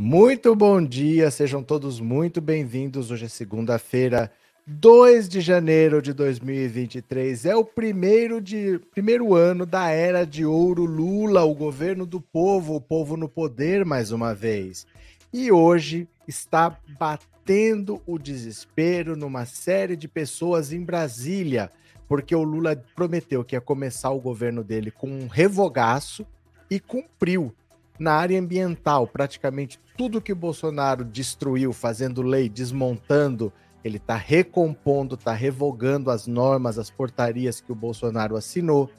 Muito bom dia, sejam todos muito bem-vindos. Hoje é segunda-feira, 2 de janeiro de 2023. É o primeiro, de, primeiro ano da era de ouro Lula, o governo do povo, o povo no poder mais uma vez. E hoje está batendo o desespero numa série de pessoas em Brasília, porque o Lula prometeu que ia começar o governo dele com um revogaço e cumpriu na área ambiental, praticamente tudo que o Bolsonaro destruiu, fazendo lei, desmontando, ele está recompondo, está revogando as normas, as portarias que o Bolsonaro assinou.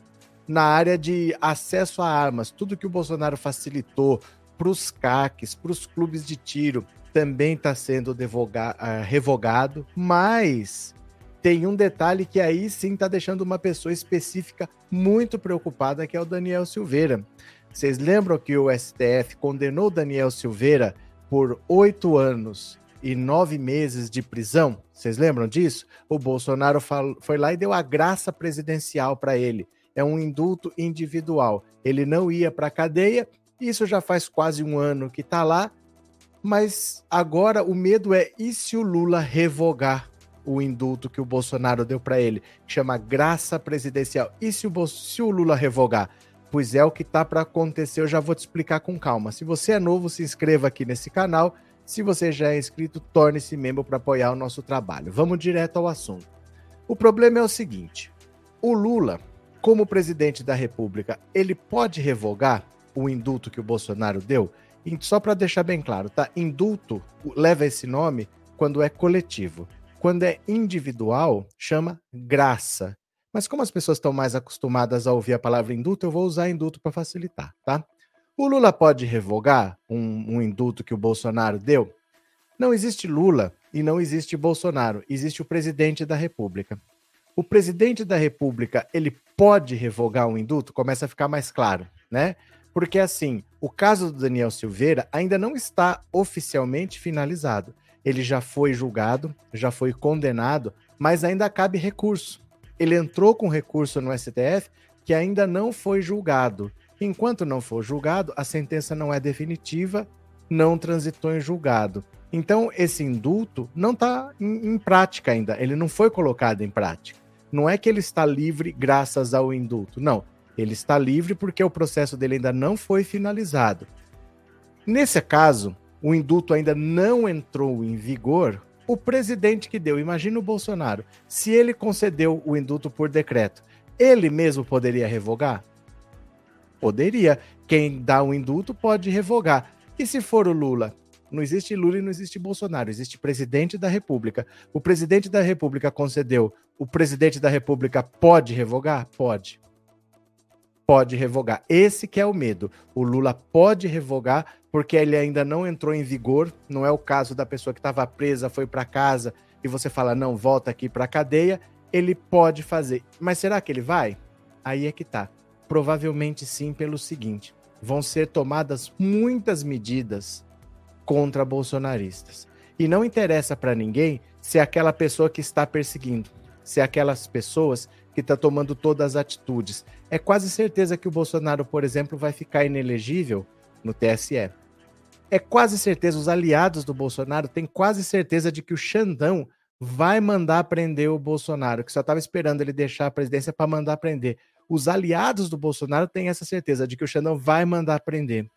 Na área de acesso a armas, tudo que o Bolsonaro facilitou para os CACs, para os clubes de tiro, também está sendo devoga, uh, revogado. Mas tem um detalhe que aí sim está deixando uma pessoa específica muito preocupada, que é o Daniel Silveira. Vocês lembram que o STF condenou Daniel Silveira por oito anos e nove meses de prisão? Vocês lembram disso? O Bolsonaro foi lá e deu a graça presidencial para ele. É um indulto individual. Ele não ia para a cadeia. Isso já faz quase um ano que está lá. Mas agora o medo é e se o Lula revogar o indulto que o Bolsonaro deu para ele, que chama graça presidencial? E se o, se o Lula revogar? Pois é o que tá para acontecer, eu já vou te explicar com calma. Se você é novo, se inscreva aqui nesse canal. Se você já é inscrito, torne-se membro para apoiar o nosso trabalho. Vamos direto ao assunto. O problema é o seguinte: o Lula, como presidente da República, ele pode revogar o indulto que o Bolsonaro deu? Só para deixar bem claro, tá? Indulto leva esse nome quando é coletivo. Quando é individual, chama graça. Mas como as pessoas estão mais acostumadas a ouvir a palavra indulto, eu vou usar indulto para facilitar, tá? O Lula pode revogar um, um indulto que o Bolsonaro deu? Não existe Lula e não existe Bolsonaro, existe o presidente da República. O presidente da República, ele pode revogar um indulto? Começa a ficar mais claro, né? Porque assim, o caso do Daniel Silveira ainda não está oficialmente finalizado. Ele já foi julgado, já foi condenado, mas ainda cabe recurso ele entrou com recurso no STF que ainda não foi julgado. Enquanto não for julgado, a sentença não é definitiva, não transitou em julgado. Então, esse indulto não está em, em, prática ainda, ele não foi colocado em prática. Não é que ele está livre graças ao indulto, não. Ele está livre porque o processo dele ainda não foi finalizado. Nesse caso, o indulto ainda não entrou em vigor, o presidente que deu, imagina o Bolsonaro, se ele concedeu o indulto por decreto, ele mesmo poderia revogar? Poderia. Quem dá o indulto pode revogar. E se for o Lula? Não existe Lula e não existe Bolsonaro, existe presidente da República. O presidente da República concedeu, o presidente da República pode revogar? Pode. Pode revogar. Esse que é o medo. O Lula pode revogar porque ele ainda não entrou em vigor. Não é o caso da pessoa que estava presa, foi para casa e você fala, não, volta aqui para a cadeia. Ele pode fazer. Mas será que ele vai? Aí é que tá. Provavelmente sim, pelo seguinte: vão ser tomadas muitas medidas contra bolsonaristas. E não interessa para ninguém se é aquela pessoa que está perseguindo, se é aquelas pessoas que está tomando todas as atitudes. É quase certeza que o Bolsonaro, por exemplo, vai ficar inelegível no TSE. É quase certeza, os aliados do Bolsonaro têm quase certeza de que o Xandão vai mandar prender o Bolsonaro, que só estava esperando ele deixar a presidência para mandar prender. Os aliados do Bolsonaro têm essa certeza de que o Xandão vai mandar prender.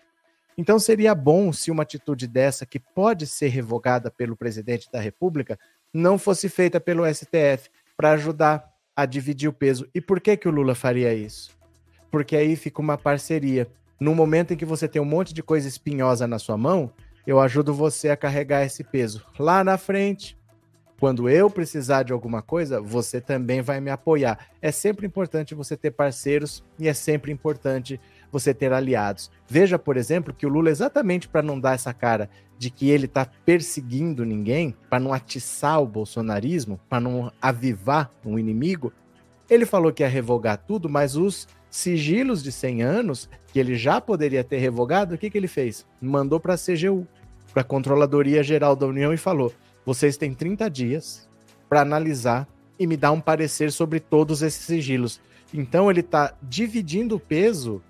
Então seria bom se uma atitude dessa, que pode ser revogada pelo presidente da República, não fosse feita pelo STF para ajudar a dividir o peso. E por que que o Lula faria isso? Porque aí fica uma parceria no momento em que você tem um monte de coisa espinhosa na sua mão, eu ajudo você a carregar esse peso. Lá na frente, quando eu precisar de alguma coisa, você também vai me apoiar. É sempre importante você ter parceiros e é sempre importante você ter aliados. Veja, por exemplo, que o Lula, exatamente para não dar essa cara de que ele está perseguindo ninguém, para não atiçar o bolsonarismo, para não avivar um inimigo, ele falou que ia revogar tudo, mas os sigilos de 100 anos, que ele já poderia ter revogado, o que, que ele fez? Mandou para a CGU, para a Controladoria Geral da União, e falou: vocês têm 30 dias para analisar e me dar um parecer sobre todos esses sigilos. Então ele está dividindo o peso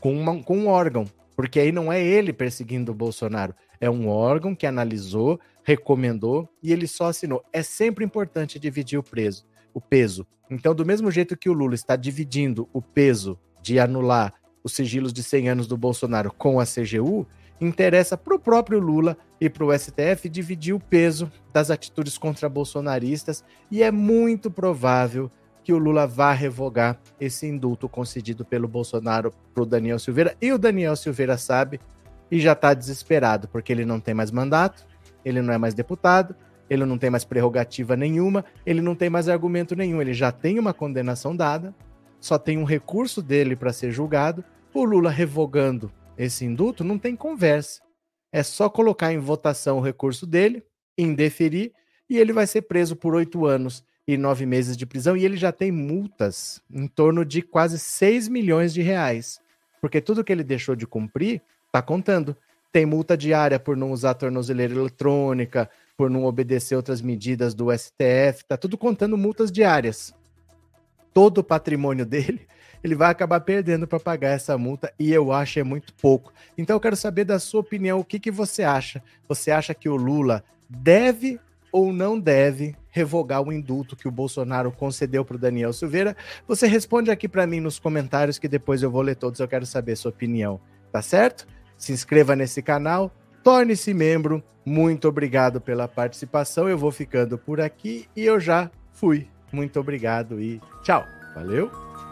com, uma, com um órgão, porque aí não é ele perseguindo o Bolsonaro, É um órgão que analisou, recomendou e ele só assinou. É sempre importante dividir o preso, o peso. Então, do mesmo jeito que o Lula está dividindo o peso de anular os sigilos de 100 anos do Bolsonaro com a CGU, interessa para o próprio Lula e para o STF dividir o peso das atitudes contra bolsonaristas e é muito provável que o Lula vá revogar esse indulto concedido pelo Bolsonaro para o Daniel Silveira e o Daniel Silveira sabe e já está desesperado porque ele não tem mais mandato, ele não é mais deputado, ele não tem mais prerrogativa nenhuma, ele não tem mais argumento nenhum, ele já tem uma condenação dada, só tem um recurso dele para ser julgado. O Lula revogando esse indulto não tem conversa. É só colocar em votação o recurso dele, indeferir, e ele vai ser preso por oito anos e nove meses de prisão. E ele já tem multas em torno de quase 6 milhões de reais. Porque tudo que ele deixou de cumprir está contando. Tem multa diária por não usar tornozeleira eletrônica, por não obedecer outras medidas do STF, tá tudo contando multas diárias. Todo o patrimônio dele, ele vai acabar perdendo para pagar essa multa e eu acho é muito pouco. Então eu quero saber da sua opinião, o que, que você acha? Você acha que o Lula deve ou não deve revogar o indulto que o Bolsonaro concedeu para o Daniel Silveira? Você responde aqui para mim nos comentários que depois eu vou ler todos, eu quero saber sua opinião, tá certo? Se inscreva nesse canal, torne-se membro. Muito obrigado pela participação. Eu vou ficando por aqui e eu já fui. Muito obrigado e tchau. Valeu!